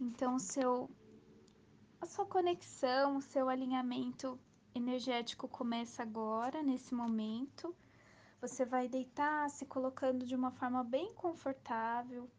Então, seu a sua conexão, o seu alinhamento energético começa agora, nesse momento. Você vai deitar se colocando de uma forma bem confortável.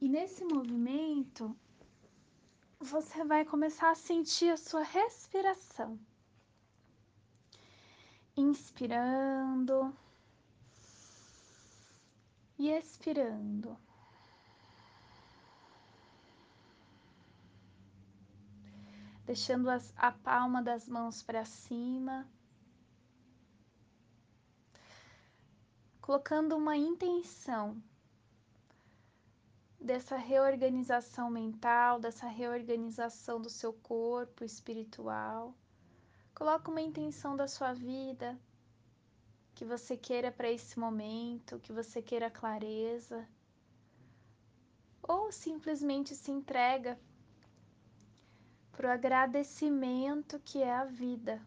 E nesse movimento, você vai começar a sentir a sua respiração. Inspirando e expirando. Deixando as, a palma das mãos para cima. Colocando uma intenção dessa reorganização mental, dessa reorganização do seu corpo espiritual. Coloca uma intenção da sua vida que você queira para esse momento, que você queira clareza. Ou simplesmente se entrega para o agradecimento que é a vida.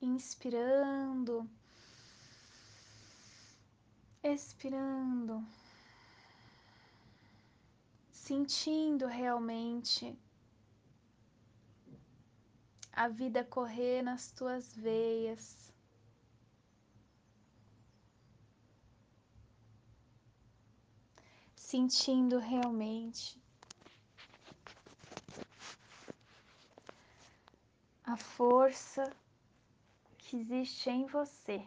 Inspirando expirando, sentindo realmente a vida correr nas tuas veias. Sentindo realmente a força que existe em você.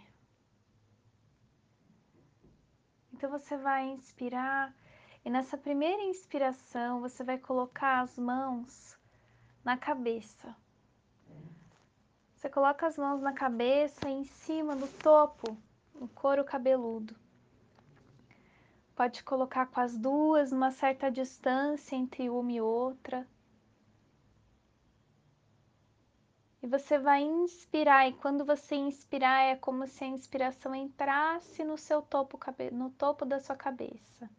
Então você vai inspirar e nessa primeira inspiração você vai colocar as mãos na cabeça. Você coloca as mãos na cabeça em cima do topo, no couro cabeludo. Pode colocar com as duas uma certa distância entre uma e outra. E você vai inspirar, e quando você inspirar, é como se a inspiração entrasse no seu topo, no topo da sua cabeça.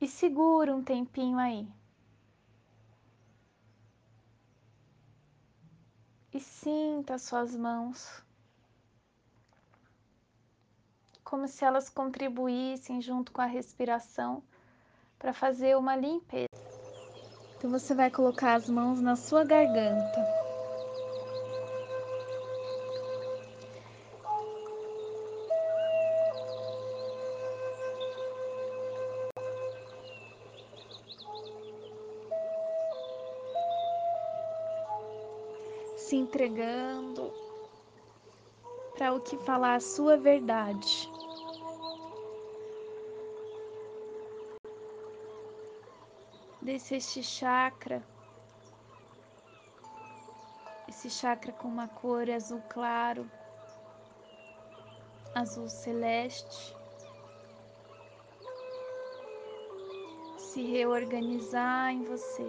E segura um tempinho aí. E sinta as suas mãos. Como se elas contribuíssem junto com a respiração para fazer uma limpeza. Então você vai colocar as mãos na sua garganta. Se entregando para o que falar a sua verdade. Desce este chakra, esse chakra com uma cor azul claro, azul celeste, se reorganizar em você.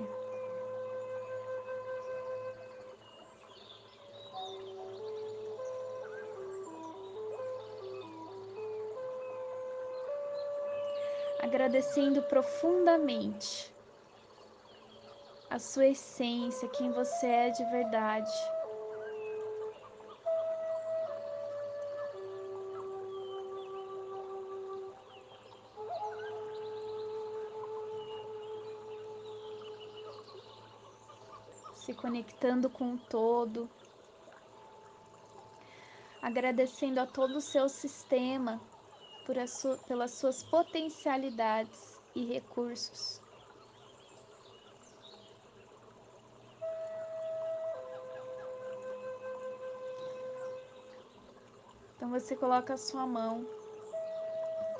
agradecendo profundamente a sua essência, quem você é de verdade. Se conectando com o todo, agradecendo a todo o seu sistema por su pelas suas potencialidades e recursos. Então você coloca a sua mão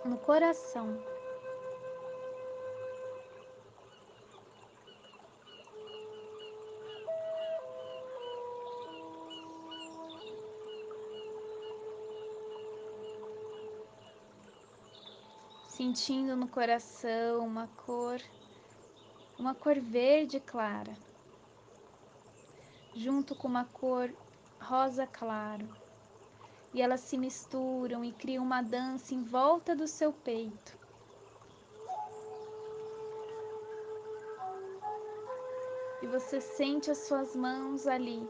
no coração. Sentindo no coração uma cor, uma cor verde clara, junto com uma cor rosa claro e elas se misturam e criam uma dança em volta do seu peito. E você sente as suas mãos ali,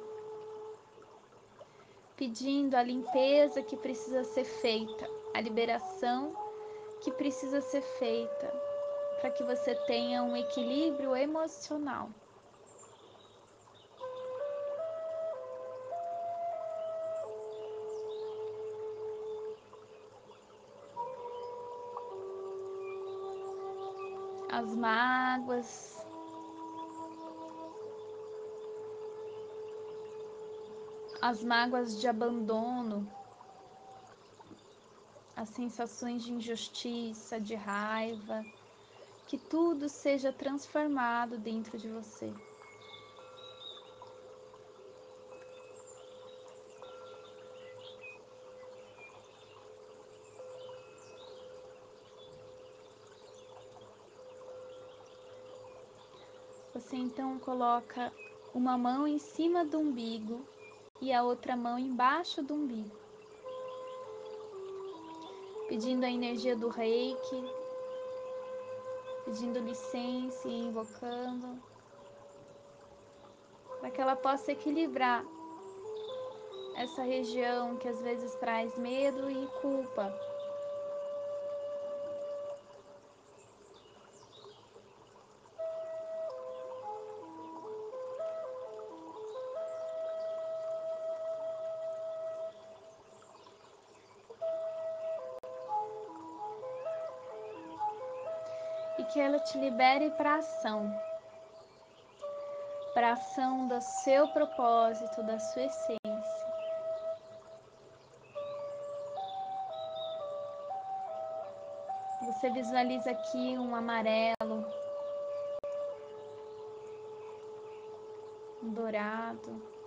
pedindo a limpeza que precisa ser feita, a liberação que precisa ser feita para que você tenha um equilíbrio emocional. As mágoas, as mágoas de abandono, as sensações de injustiça, de raiva, que tudo seja transformado dentro de você. Você então coloca uma mão em cima do umbigo e a outra mão embaixo do umbigo, pedindo a energia do reiki, pedindo licença e invocando, para que ela possa equilibrar essa região que às vezes traz medo e culpa. Que ela te libere para ação, para ação do seu propósito, da sua essência. Você visualiza aqui um amarelo, um dourado.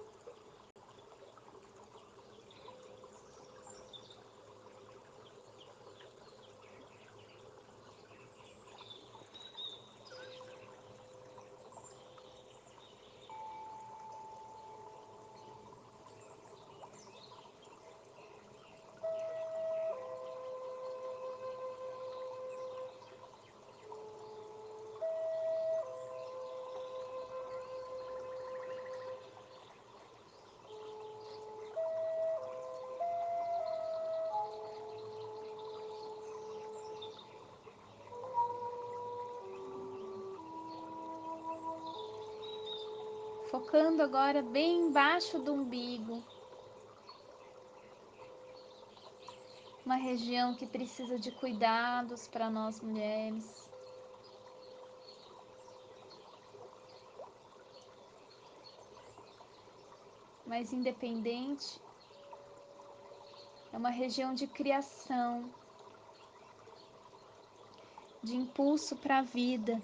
Focando agora bem embaixo do umbigo. Uma região que precisa de cuidados para nós mulheres. Mas independente, é uma região de criação, de impulso para a vida.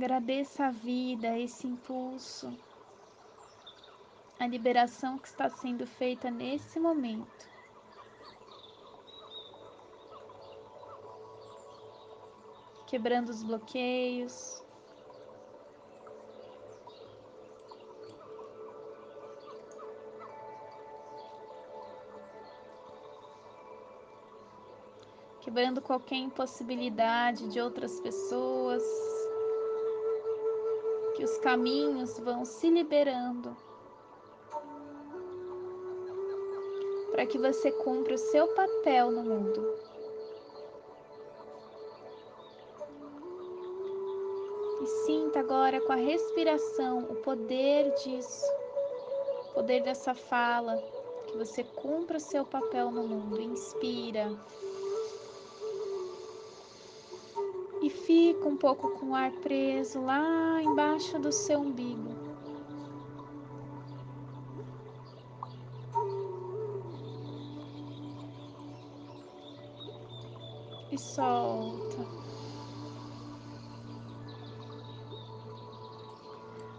Agradeça a vida, esse impulso, a liberação que está sendo feita nesse momento. Quebrando os bloqueios. Quebrando qualquer impossibilidade de outras pessoas que os caminhos vão se liberando para que você cumpra o seu papel no mundo. E sinta agora com a respiração o poder disso, o poder dessa fala, que você cumpra o seu papel no mundo. Inspira. Fica um pouco com o ar preso lá embaixo do seu umbigo. E solta.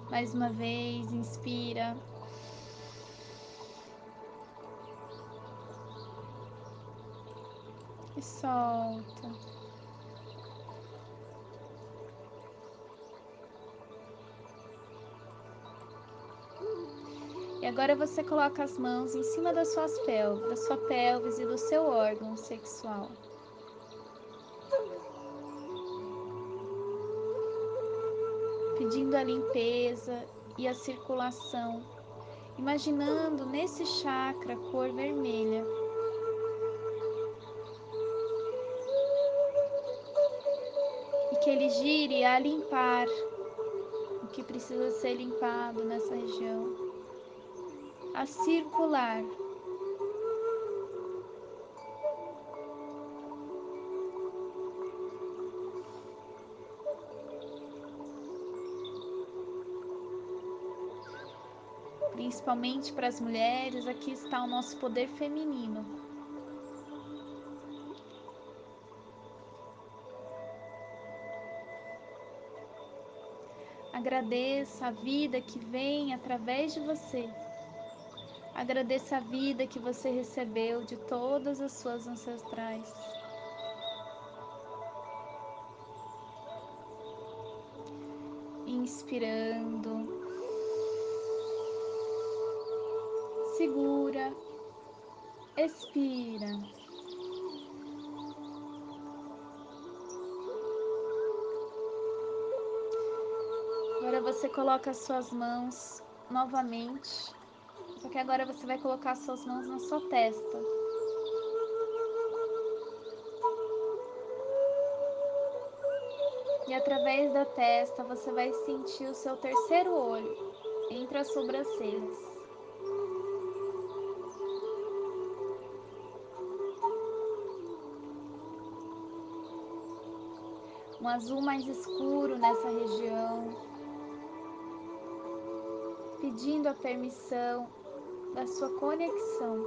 Mais uma vez, inspira. e solta. Agora você coloca as mãos em cima das suas pelvis, da sua pelvis e do seu órgão sexual. Pedindo a limpeza e a circulação, imaginando nesse chakra cor vermelha. E que ele gire a limpar o que precisa ser limpado nessa região a circular. Principalmente para as mulheres, aqui está o nosso poder feminino. Agradeça a vida que vem através de você. Agradeça a vida que você recebeu de todas as suas ancestrais. Inspirando. Segura. Expira. Agora você coloca as suas mãos novamente só que agora você vai colocar suas mãos na sua testa. E através da testa você vai sentir o seu terceiro olho entre as sobrancelhas. Um azul mais escuro nessa região, pedindo a permissão da sua conexão.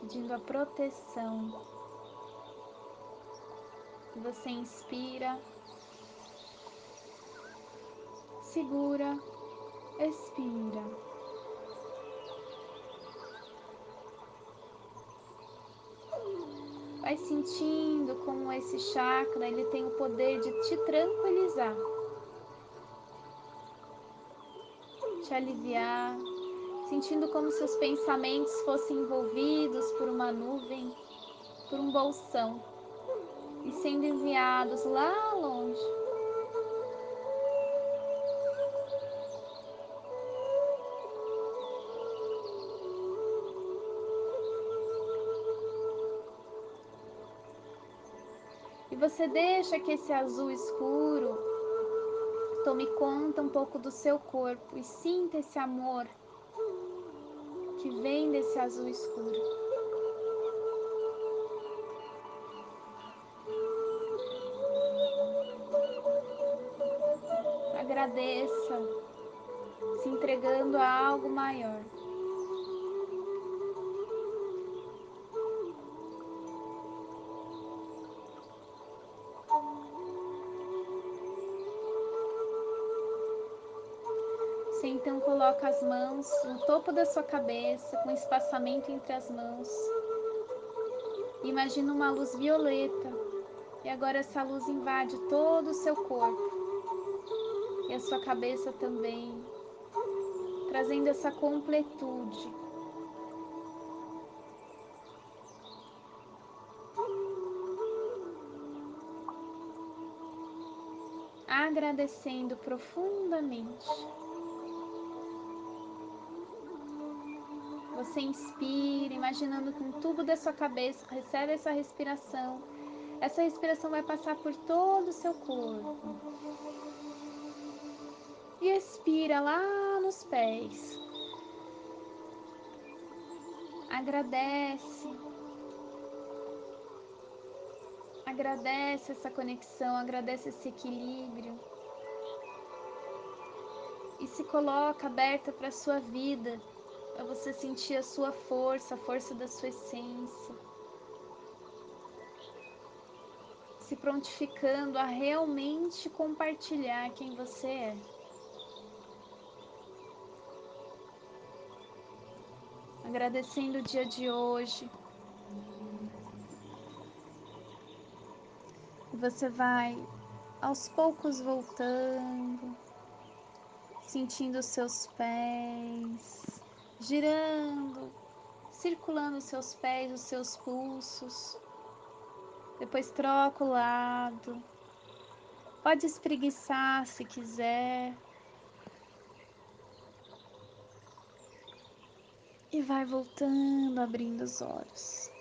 Pedindo a proteção. E você inspira, segura, expira. Sentindo como esse chakra ele tem o poder de te tranquilizar, te aliviar, sentindo como se os pensamentos fossem envolvidos por uma nuvem, por um bolsão e sendo enviados lá longe. Você deixa que esse azul escuro tome conta um pouco do seu corpo e sinta esse amor que vem desse azul escuro. Agradeça, se entregando a algo maior. Você então coloca as mãos no topo da sua cabeça, com espaçamento entre as mãos. Imagina uma luz violeta e agora essa luz invade todo o seu corpo e a sua cabeça também, trazendo essa completude. Agradecendo profundamente. Você inspira, imaginando que um tubo da sua cabeça recebe essa respiração. Essa respiração vai passar por todo o seu corpo. E expira lá nos pés. Agradece. Agradece essa conexão, agradece esse equilíbrio. E se coloca aberta para a sua vida para você sentir a sua força, a força da sua essência. se prontificando a realmente compartilhar quem você é. Agradecendo o dia de hoje. Você vai aos poucos voltando, sentindo os seus pés, girando, circulando os seus pés, os seus pulsos. Depois troca o lado. Pode espreguiçar se quiser. E vai voltando, abrindo os olhos.